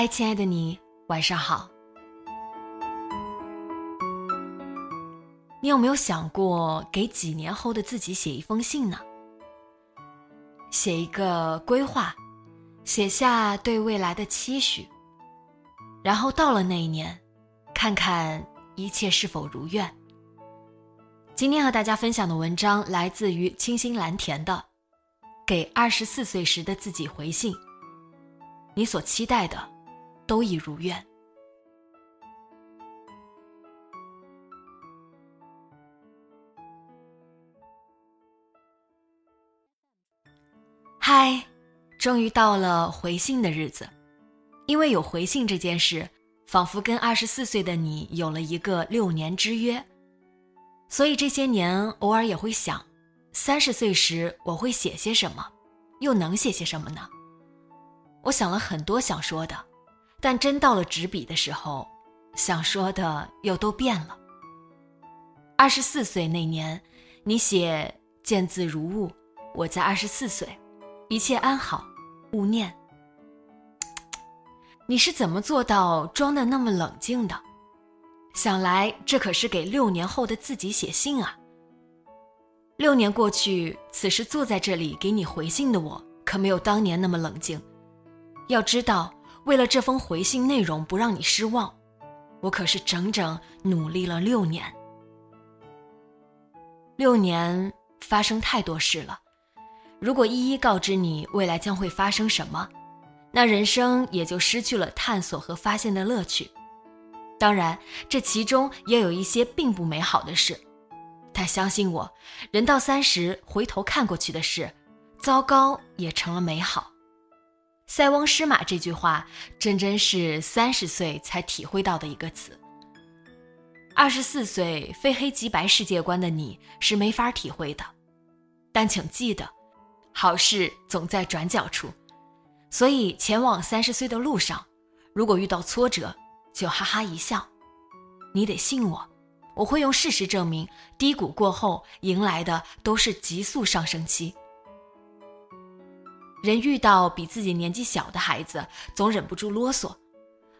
嗨，亲爱的你，晚上好。你有没有想过给几年后的自己写一封信呢？写一个规划，写下对未来的期许，然后到了那一年，看看一切是否如愿。今天和大家分享的文章来自于清新蓝田的《给二十四岁时的自己回信》，你所期待的。都已如愿。嗨，终于到了回信的日子，因为有回信这件事，仿佛跟二十四岁的你有了一个六年之约，所以这些年偶尔也会想，三十岁时我会写些什么，又能写些什么呢？我想了很多想说的。但真到了执笔的时候，想说的又都变了。二十四岁那年，你写“见字如晤”，我在二十四岁，一切安好，勿念。你是怎么做到装的那么冷静的？想来这可是给六年后的自己写信啊。六年过去，此时坐在这里给你回信的我，可没有当年那么冷静。要知道。为了这封回信内容不让你失望，我可是整整努力了六年。六年发生太多事了，如果一一告知你未来将会发生什么，那人生也就失去了探索和发现的乐趣。当然，这其中也有一些并不美好的事，但相信我，人到三十回头看过去的事，糟糕也成了美好。塞翁失马这句话，真真是三十岁才体会到的一个词。二十四岁非黑即白世界观的你是没法体会的，但请记得，好事总在转角处。所以前往三十岁的路上，如果遇到挫折，就哈哈一笑。你得信我，我会用事实证明，低谷过后迎来的都是急速上升期。人遇到比自己年纪小的孩子，总忍不住啰嗦，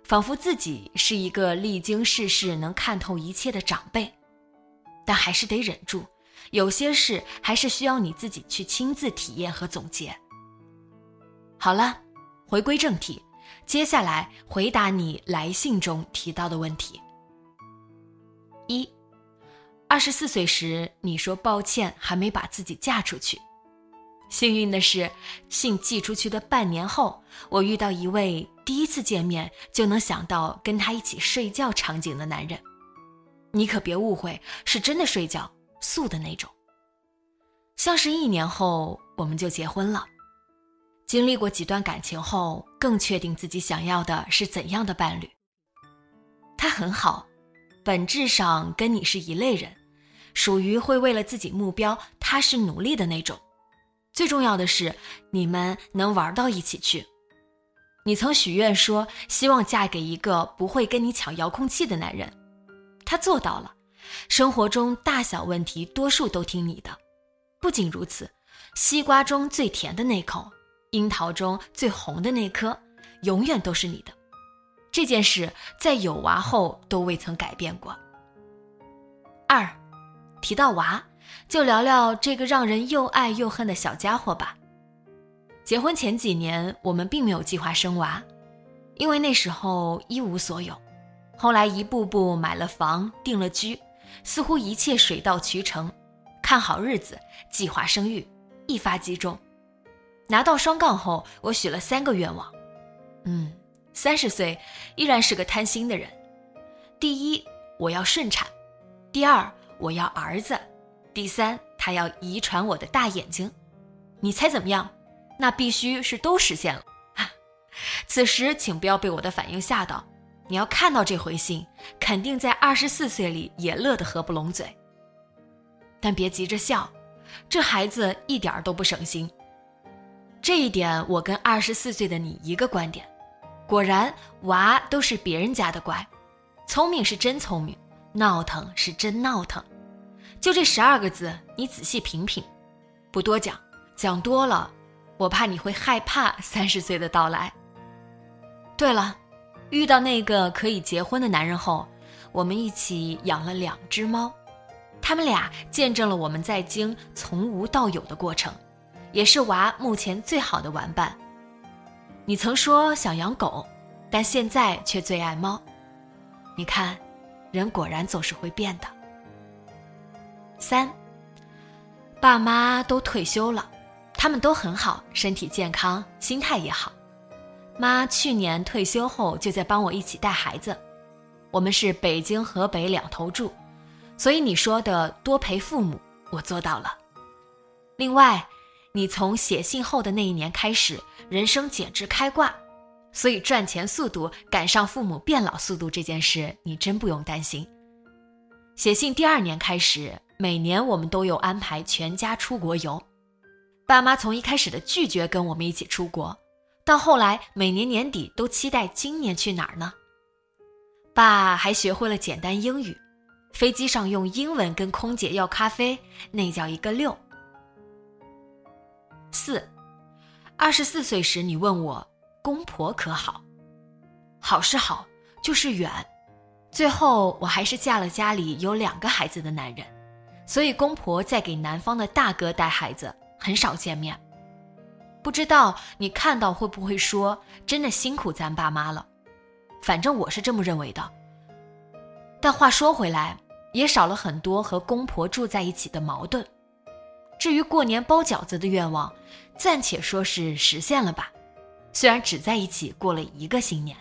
仿佛自己是一个历经世事、能看透一切的长辈，但还是得忍住。有些事还是需要你自己去亲自体验和总结。好了，回归正题，接下来回答你来信中提到的问题。一，二十四岁时，你说抱歉，还没把自己嫁出去。幸运的是，信寄出去的半年后，我遇到一位第一次见面就能想到跟他一起睡觉场景的男人。你可别误会，是真的睡觉，素的那种。像是一年后，我们就结婚了。经历过几段感情后，更确定自己想要的是怎样的伴侣。他很好，本质上跟你是一类人，属于会为了自己目标踏实努力的那种。最重要的是，你们能玩到一起去。你曾许愿说，希望嫁给一个不会跟你抢遥控器的男人，他做到了。生活中大小问题，多数都听你的。不仅如此，西瓜中最甜的那口，樱桃中最红的那颗，永远都是你的。这件事在有娃后都未曾改变过。二，提到娃。就聊聊这个让人又爱又恨的小家伙吧。结婚前几年，我们并没有计划生娃，因为那时候一无所有。后来一步步买了房，定了居，似乎一切水到渠成，看好日子，计划生育，一发即中。拿到双杠后，我许了三个愿望。嗯，三十岁依然是个贪心的人。第一，我要顺产；第二，我要儿子；第三，他要遗传我的大眼睛。你猜怎么样？那必须是都实现了。此时，请不要被我的反应吓到。你要看到这回信，肯定在二十四岁里也乐得合不拢嘴。但别急着笑，这孩子一点都不省心。这一点我跟二十四岁的你一个观点。果然，娃都是别人家的乖，聪明是真聪明，闹腾是真闹腾。就这十二个字，你仔细品品，不多讲，讲多了，我怕你会害怕三十岁的到来。对了。遇到那个可以结婚的男人后，我们一起养了两只猫，他们俩见证了我们在京从无到有的过程，也是娃目前最好的玩伴。你曾说想养狗，但现在却最爱猫。你看，人果然总是会变的。三，爸妈都退休了，他们都很好，身体健康，心态也好。妈去年退休后就在帮我一起带孩子，我们是北京、河北两头住，所以你说的多陪父母，我做到了。另外，你从写信后的那一年开始，人生简直开挂，所以赚钱速度赶上父母变老速度这件事，你真不用担心。写信第二年开始，每年我们都有安排全家出国游，爸妈从一开始的拒绝跟我们一起出国。到后来，每年年底都期待今年去哪儿呢？爸还学会了简单英语，飞机上用英文跟空姐要咖啡，那叫一个溜。四，二十四岁时你问我公婆可好？好是好，就是远。最后我还是嫁了家里有两个孩子的男人，所以公婆在给男方的大哥带孩子，很少见面。不知道你看到会不会说真的辛苦咱爸妈了，反正我是这么认为的。但话说回来，也少了很多和公婆住在一起的矛盾。至于过年包饺子的愿望，暂且说是实现了吧，虽然只在一起过了一个新年。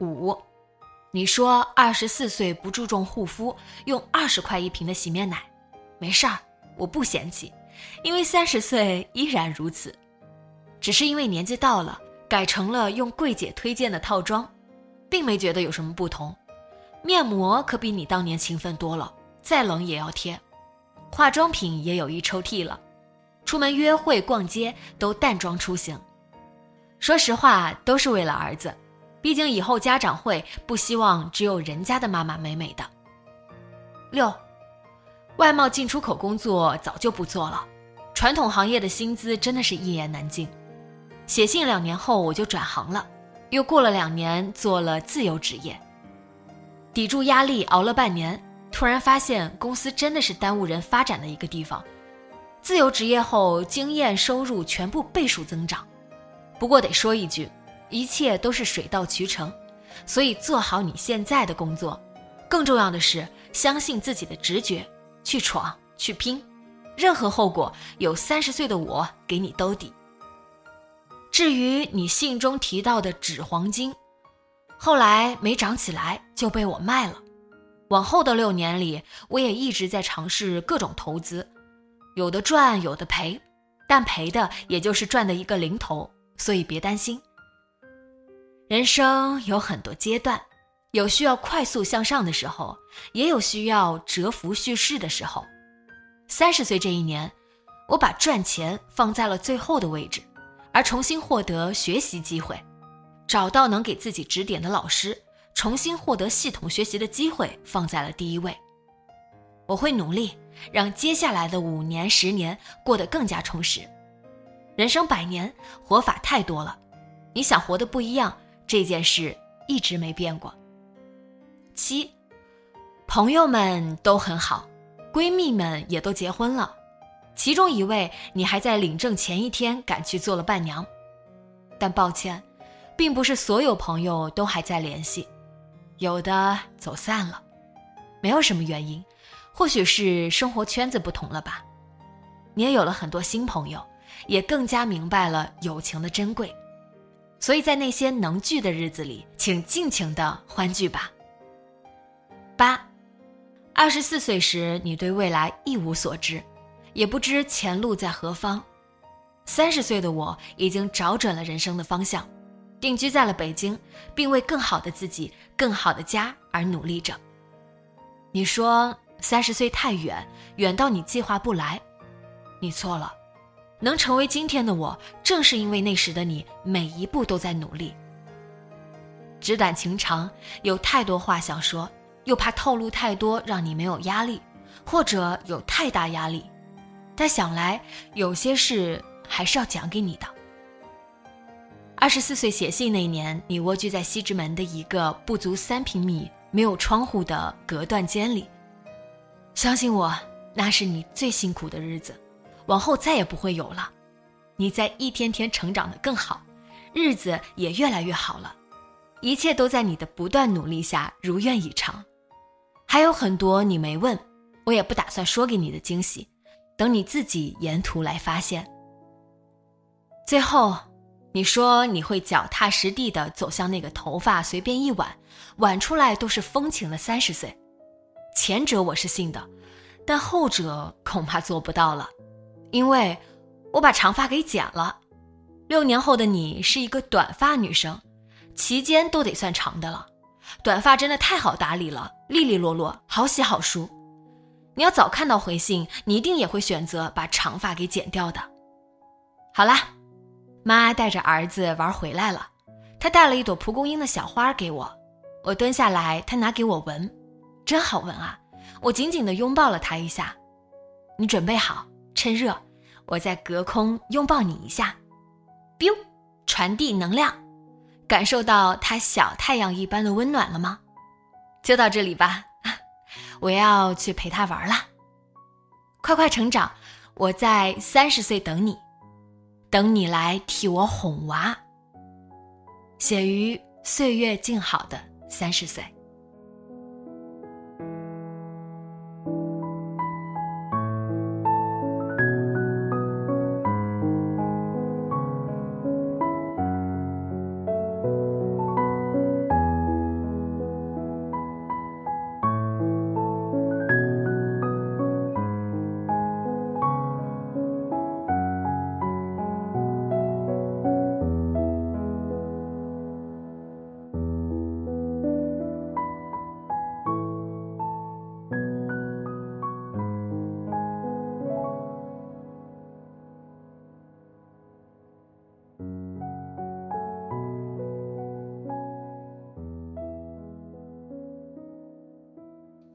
五，你说二十四岁不注重护肤，用二十块一瓶的洗面奶，没事儿，我不嫌弃。因为三十岁依然如此，只是因为年纪到了，改成了用柜姐推荐的套装，并没觉得有什么不同。面膜可比你当年勤奋多了，再冷也要贴。化妆品也有一抽屉了，出门约会、逛街都淡妆出行。说实话，都是为了儿子，毕竟以后家长会不希望只有人家的妈妈美美的。六。外贸进出口工作早就不做了，传统行业的薪资真的是一言难尽。写信两年后我就转行了，又过了两年做了自由职业。抵住压力熬了半年，突然发现公司真的是耽误人发展的一个地方。自由职业后，经验收入全部倍数增长。不过得说一句，一切都是水到渠成，所以做好你现在的工作，更重要的是相信自己的直觉。去闯，去拼，任何后果有三十岁的我给你兜底。至于你信中提到的纸黄金，后来没涨起来就被我卖了。往后的六年里，我也一直在尝试各种投资，有的赚，有的赔，但赔的也就是赚的一个零头，所以别担心。人生有很多阶段。有需要快速向上的时候，也有需要蛰伏蓄势的时候。三十岁这一年，我把赚钱放在了最后的位置，而重新获得学习机会，找到能给自己指点的老师，重新获得系统学习的机会放在了第一位。我会努力让接下来的五年、十年过得更加充实。人生百年，活法太多了，你想活得不一样，这件事一直没变过。七，朋友们都很好，闺蜜们也都结婚了，其中一位你还在领证前一天赶去做了伴娘，但抱歉，并不是所有朋友都还在联系，有的走散了。没有什么原因，或许是生活圈子不同了吧。你也有了很多新朋友，也更加明白了友情的珍贵。所以在那些能聚的日子里，请尽情的欢聚吧。八，二十四岁时，你对未来一无所知，也不知前路在何方。三十岁的我已经找准了人生的方向，定居在了北京，并为更好的自己、更好的家而努力着。你说三十岁太远，远到你计划不来，你错了。能成为今天的我，正是因为那时的你每一步都在努力。纸短情长，有太多话想说，又怕透露太多让你没有压力，或者有太大压力。但想来有些事还是要讲给你的。二十四岁写信那年，你蜗居在西直门的一个不足三平米、没有窗户的隔断间里。相信我，那是你最辛苦的日子。往后再也不会有了，你在一天天成长的更好，日子也越来越好了，一切都在你的不断努力下如愿以偿。还有很多你没问，我也不打算说给你的惊喜，等你自己沿途来发现。最后，你说你会脚踏实地的走向那个头发随便一挽，挽出来都是风情的三十岁，前者我是信的，但后者恐怕做不到了。因为，我把长发给剪了。六年后的你是一个短发女生，齐肩都得算长的了。短发真的太好打理了，利利落落，好洗好梳。你要早看到回信，你一定也会选择把长发给剪掉的。好啦，妈带着儿子玩回来了，她带了一朵蒲公英的小花给我，我蹲下来，她拿给我闻，真好闻啊！我紧紧地拥抱了她一下。你准备好？趁热，我在隔空拥抱你一下，biu，传递能量，感受到它小太阳一般的温暖了吗？就到这里吧，我要去陪他玩了。快快成长，我在三十岁等你，等你来替我哄娃。写于岁月静好的三十岁。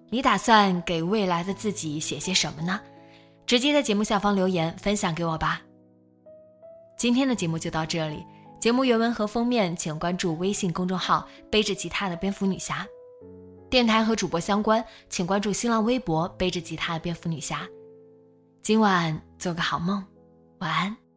你打算给未来的自己写些什么呢？直接在节目下方留言分享给我吧。今天的节目就到这里，节目原文和封面请关注微信公众号“背着吉他的蝙蝠女侠”，电台和主播相关请关注新浪微博“背着吉他的蝙蝠女侠”。今晚做个好梦，晚安。